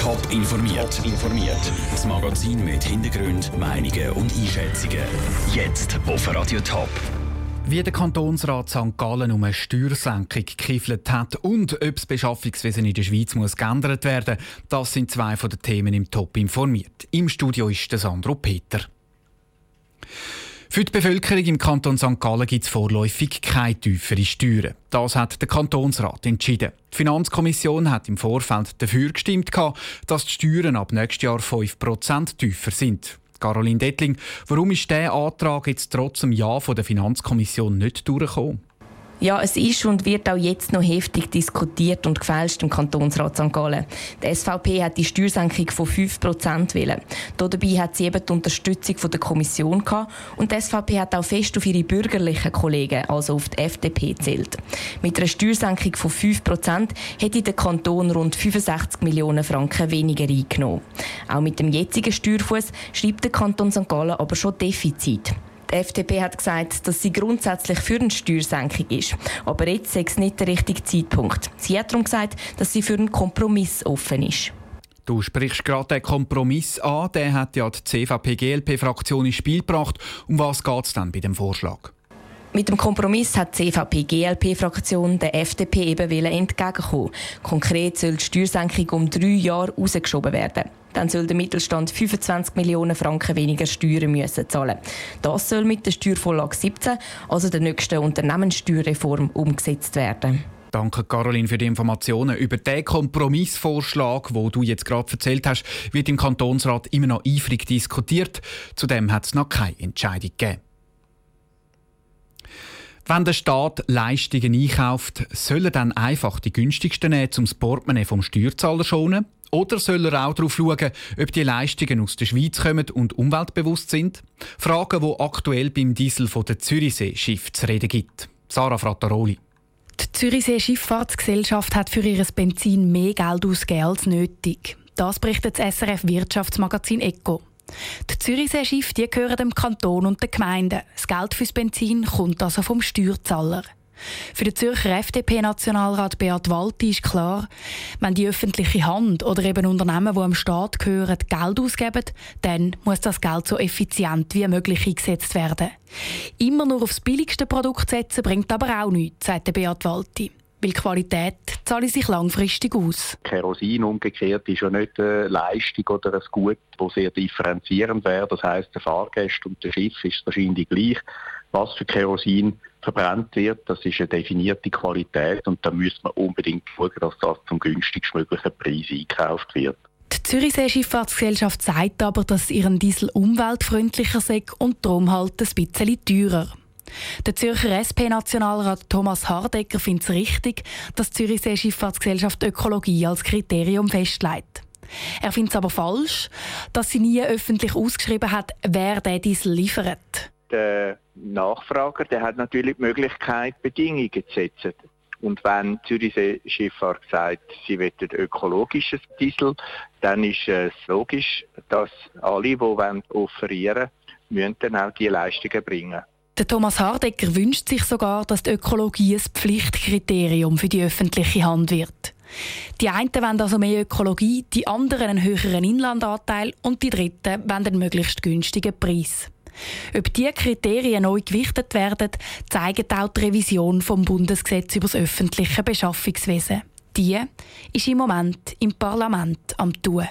Top informiert. informiert. Das Magazin mit Hintergrund, Meinungen und Einschätzungen. Jetzt auf Radio Top. Wie der Kantonsrat St. Gallen um eine Steuersenkung gekifelt hat und ob das Beschaffungswesen in der Schweiz muss geändert werden, das sind zwei von den Themen im Top informiert. Im Studio ist der Sandro Peter. Für die Bevölkerung im Kanton St. Gallen gibt es vorläufig keine tiefere Steuern. Das hat der Kantonsrat entschieden. Die Finanzkommission hat im Vorfeld dafür gestimmt, dass die Steuern ab nächstes Jahr 5% tiefer sind. Caroline Dettling, warum ist dieser Antrag jetzt trotz dem Ja von der Finanzkommission nicht durchgekommen? Ja, es ist und wird auch jetzt noch heftig diskutiert und gefälscht im Kantonsrat St. Gallen. Die SVP hat die Steuersenkung von 5% willen. Dabei hat sie eben die Unterstützung von der Kommission gehabt und die SVP hat auch fest auf ihre bürgerlichen Kollegen, also auf die FDP, zählt. Mit einer Steuersenkung von 5% hätte der Kanton rund 65 Millionen Franken weniger eingenommen. Auch mit dem jetzigen Steuerfuß schreibt der Kanton St. Gallen aber schon Defizit. Die FDP hat gesagt, dass sie grundsätzlich für eine Steuersenkung ist. Aber jetzt sei es nicht der richtige Zeitpunkt. Sie hat darum gesagt, dass sie für einen Kompromiss offen ist. Du sprichst gerade den Kompromiss an. Der hat ja die CVP-GLP-Fraktion ins Spiel gebracht. Um was geht es dann bei dem Vorschlag? Mit dem Kompromiss hat die CVP-GLP-Fraktion der FDP eben entgegenkommen. Konkret soll die Steuersenkung um drei Jahre rausgeschoben werden. Dann soll der Mittelstand 25 Millionen Franken weniger Steuern müssen zahlen. Das soll mit der Steuervorlage 17, also der nächsten Unternehmenssteuerreform, umgesetzt werden. Danke, Caroline, für die Informationen. Über den Kompromissvorschlag, wo du jetzt gerade erzählt hast, wird im Kantonsrat immer noch eifrig diskutiert. Zudem hat es noch keine Entscheidung gegeben. Wenn der Staat Leistungen einkauft, soll er dann einfach die günstigsten nehmen, um das Portemonnaie vom Steuerzahler schonen? Oder soll er auch darauf schauen, ob die Leistungen aus der Schweiz kommen und umweltbewusst sind? Fragen, die aktuell beim Diesel von der Zürichsee-Schiff zu reden gibt. Sarah Frattaroli. Die Zürichsee Schifffahrtsgesellschaft hat für ihr Benzin mehr Geld ausgegeben als nötig. Das berichtet das SRF Wirtschaftsmagazin ECO. Die Zürichsee-Schiffe gehören dem Kanton und den Gemeinden. Das Geld fürs Benzin kommt also vom Steuerzahler. Für den Zürcher FDP-Nationalrat Beat Walti ist klar, wenn die öffentliche Hand oder eben Unternehmen, die am Staat gehören, Geld ausgeben, dann muss das Geld so effizient wie möglich eingesetzt werden. Immer nur aufs billigste Produkt setzen bringt aber auch nichts, sagt Beat Walti weil Qualität zahle sich langfristig aus. Kerosin umgekehrt ist ja nicht eine Leistung oder ein Gut, das sehr differenzierend wäre. Das heißt, der Fahrgast und der Schiff ist wahrscheinlich gleich. Was für Kerosin verbrannt wird, das ist eine definierte Qualität und da müsste man unbedingt schauen, dass das zum günstigstmöglichen Preis eingekauft wird. Die Zürichsee Schifffahrtsgesellschaft sagt aber, dass ihren Diesel umweltfreundlicher sei und darum halt ein bisschen teurer. Der Zürcher SP-Nationalrat Thomas Hardecker findet es richtig, dass die Zürichsee Schifffahrtsgesellschaft Ökologie als Kriterium festlegt. Er findet es aber falsch, dass sie nie öffentlich ausgeschrieben hat, wer den Diesel liefert. Der Nachfrager der hat natürlich die Möglichkeit, Bedingungen zu setzen. Und wenn Zürichsee Schifffahrt sagt, sie wollen ökologisches Diesel, dann ist es logisch, dass alle, die offerieren wollen, dann auch diese Leistungen bringen der Thomas Hardecker wünscht sich sogar, dass die Ökologie ein Pflichtkriterium für die öffentliche Hand wird. Die einen wollen also mehr Ökologie, die anderen einen höheren Inlandanteil und die dritten wollen einen möglichst günstigen Preis. Ob diese Kriterien neu gewichtet werden, zeigt auch die Revision vom Bundesgesetz über das öffentliche Beschaffungswesen. Die ist im Moment im Parlament am tun.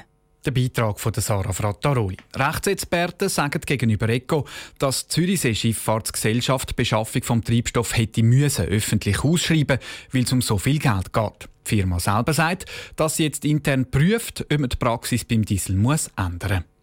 Der Beitrag von Sarah Frattaroli. Rechtsexperten sagen gegenüber ECO, dass die Zürichsee Schifffahrtsgesellschaft die Beschaffung vom Treibstoff hätte müssen öffentlich ausschreiben, weil es um so viel Geld geht. Die Firma selber sagt, dass sie jetzt intern prüft, ob man die Praxis beim Diesel muss ändern muss.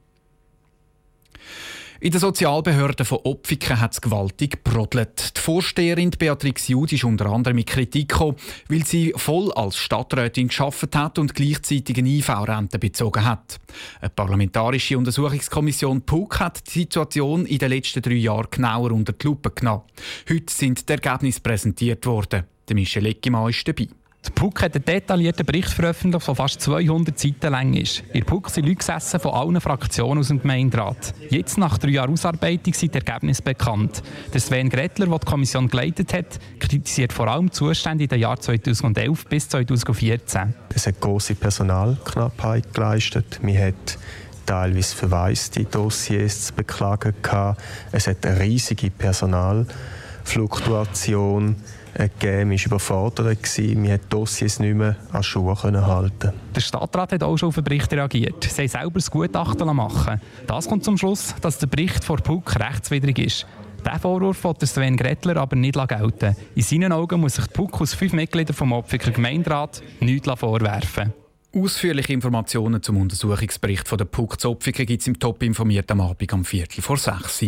In der Sozialbehörde von Opfiken hat es gewaltig brodelt. Die Vorsteherin Beatrix Jud ist unter anderem mit Kritik gekommen, weil sie voll als Stadträtin geschafft hat und gleichzeitig eine IV-Rente bezogen hat. Eine parlamentarische Untersuchungskommission PUC hat die Situation in den letzten drei Jahren genauer unter die Lupe genommen. Heute sind die Ergebnisse präsentiert worden. Der Michel Eckimann ist dabei. Die PUC hat einen detaillierten Bericht veröffentlicht, der fast 200 Seiten lang ist. In der PUC sind Leute gesessen von allen Fraktionen aus dem Gemeinderat. Jetzt, nach drei Jahren Ausarbeitung, sind die Ergebnisse bekannt. Der Sven Gretler, der die Kommission geleitet hat, kritisiert vor allem die Zustände in den Jahren 2011 bis 2014. Es hat große Personalknappheit geleistet. Man hat teilweise verwaiste Dossiers zu beklagen. Es hat eine riesige Personalfluktuation gegeben, war überfordert. Gewesen. Wir konnten Dossiers nicht mehr an Schuhe halten. Der Stadtrat hat auch schon auf den Bericht reagiert. Sie haben selber das Gutachten machen Das kommt zum Schluss, dass der Bericht vor PUC rechtswidrig ist. Diesen Vorwurf will Sven Gretler aber nicht gelten. In seinen Augen muss sich PUC aus fünf Mitgliedern vom Opfiker Gemeinderat nichts vorwerfen. Ausführliche Informationen zum Untersuchungsbericht von der PUC Zopfiker gibt es im Top informiert am Abend am Viertel vor sechs.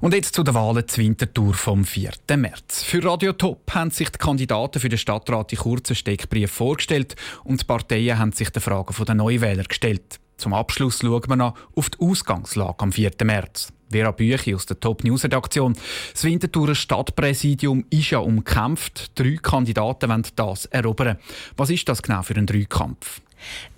Und jetzt zu der Wahlen zur Wintertour vom 4. März. Für Radio Top haben sich die Kandidaten für den Stadtrat in kurzen Steckbrief vorgestellt und die Parteien haben sich den Fragen der Neuwähler gestellt. Zum Abschluss schauen wir noch auf die Ausgangslage am 4. März. Vera Büchi aus der Top News Redaktion. Das Winterthurer Stadtpräsidium ist ja umkämpft. Drei Kandidaten wollen das erobern. Was ist das genau für ein Dreikampf?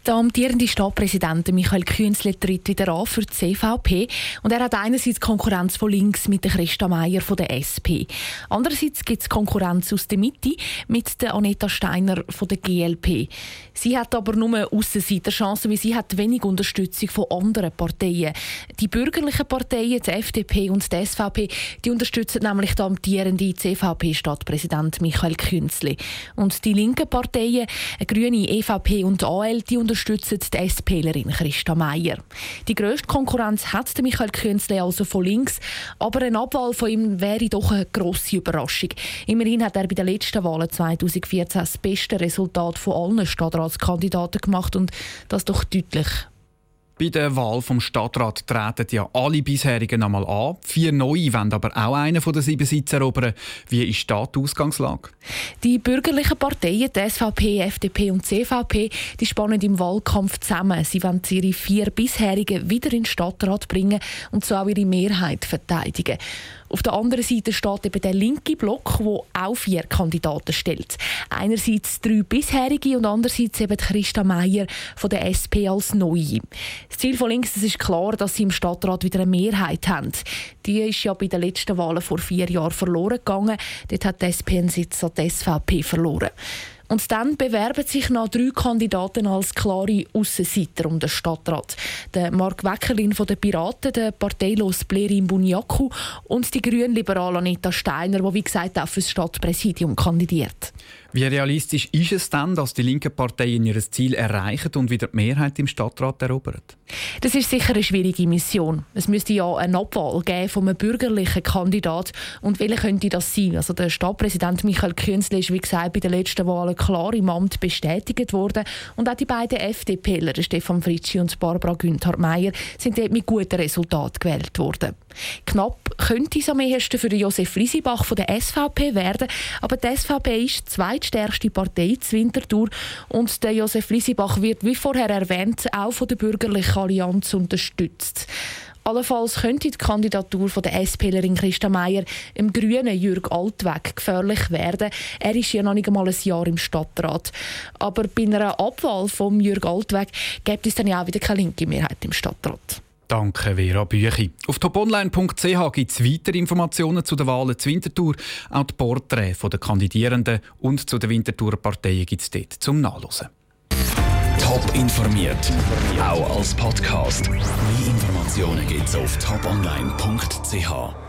Der amtierende Stadtpräsident Michael Künzle tritt wieder an für die CVP und er hat einerseits Konkurrenz von links mit Christa Meier von der SP. Andererseits gibt es Konkurrenz aus der Mitte mit der Aneta Steiner von der GLP. Sie hat aber nur Aussenseiterchancen, weil sie hat wenig Unterstützung von anderen Parteien. Die bürgerlichen Parteien, die FDP und die SVP, die unterstützen nämlich den amtierenden CVP-Stadtpräsident Michael Künzle. Und die linken Parteien, Grüne, EVP und AL, die unterstützen unterstützen die SPlerin Christa Meier. Die grösste Konkurrenz hat Michael Künzle also von links, aber eine Abwahl von ihm wäre doch eine grosse Überraschung. Immerhin hat er bei den letzten Wahlen 2014 das beste Resultat von allen Stadtratskandidaten gemacht und das doch deutlich bei der Wahl vom Stadtrat treten ja alle bisherigen einmal an. Vier neue wollen aber auch einen von den sieben Sitze erobern. Wie ist da die Ausgangslage? Die bürgerlichen Parteien, die SVP, FDP und CVP, die spannen im Wahlkampf zusammen. Sie wollen ihre vier bisherigen wieder in den Stadtrat bringen und so auch ihre Mehrheit verteidigen. Auf der anderen Seite steht eben der linke Block, der auch vier Kandidaten stellt. Einerseits drei bisherige und andererseits eben Christa Meier von der SP als Neue. Das Ziel von links ist klar, dass sie im Stadtrat wieder eine Mehrheit haben. Die ist ja bei den letzten Wahlen vor vier Jahren verloren gegangen. Dort hat die SP einen Sitz an die SVP verloren. Und dann bewerben sich noch drei Kandidaten als klare Aussenseiter um den Stadtrat. Der Mark Weckerlin von den Piraten, der parteilos Blerin Bunyaku und die grünliberale Anita Steiner, die wie gesagt auch für das Stadtpräsidium kandidiert. Wie realistisch ist es dann, dass die linken Parteien ihr Ziel erreichen und wieder die Mehrheit im Stadtrat erobern? Das ist sicher eine schwierige Mission. Es müsste ja eine Abwahl geben von einem bürgerlichen Kandidat. Und welcher könnte das sein? Also der Stadtpräsident Michael Künzle ist, wie gesagt, bei den letzten Wahlen klar im Amt bestätigt worden. Und auch die beiden FDPler, Stefan Fritschi und Barbara Günther Meyer, sind dort mit guten Resultaten gewählt worden. Knapp könnte es am ehesten für Josef Riesibach von der SVP werden, aber die SVP ist die zweitstärkste Partei zur Winterthur und der Josef Riesibach wird, wie vorher erwähnt, auch von der bürgerlichen Allianz unterstützt. Allenfalls könnte die Kandidatur von der SPlerin Christa Meier im grünen Jürg Altweg gefährlich werden. Er ist ja noch nicht einmal ein Jahr im Stadtrat. Aber bei einer Abwahl von Jürg Altweg gibt es dann ja auch wieder keine linke Mehrheit im Stadtrat. Danke, Vera Büchi. Auf toponline.ch gibt es weitere Informationen zu den Wahlen zur Winterthur. Auch die Porträts der Kandidierenden und zu den Winterthurer Parteien gibt es dort zum Nachlesen. Top informiert, auch als Podcast. Mehr Informationen gibt es auf toponline.ch.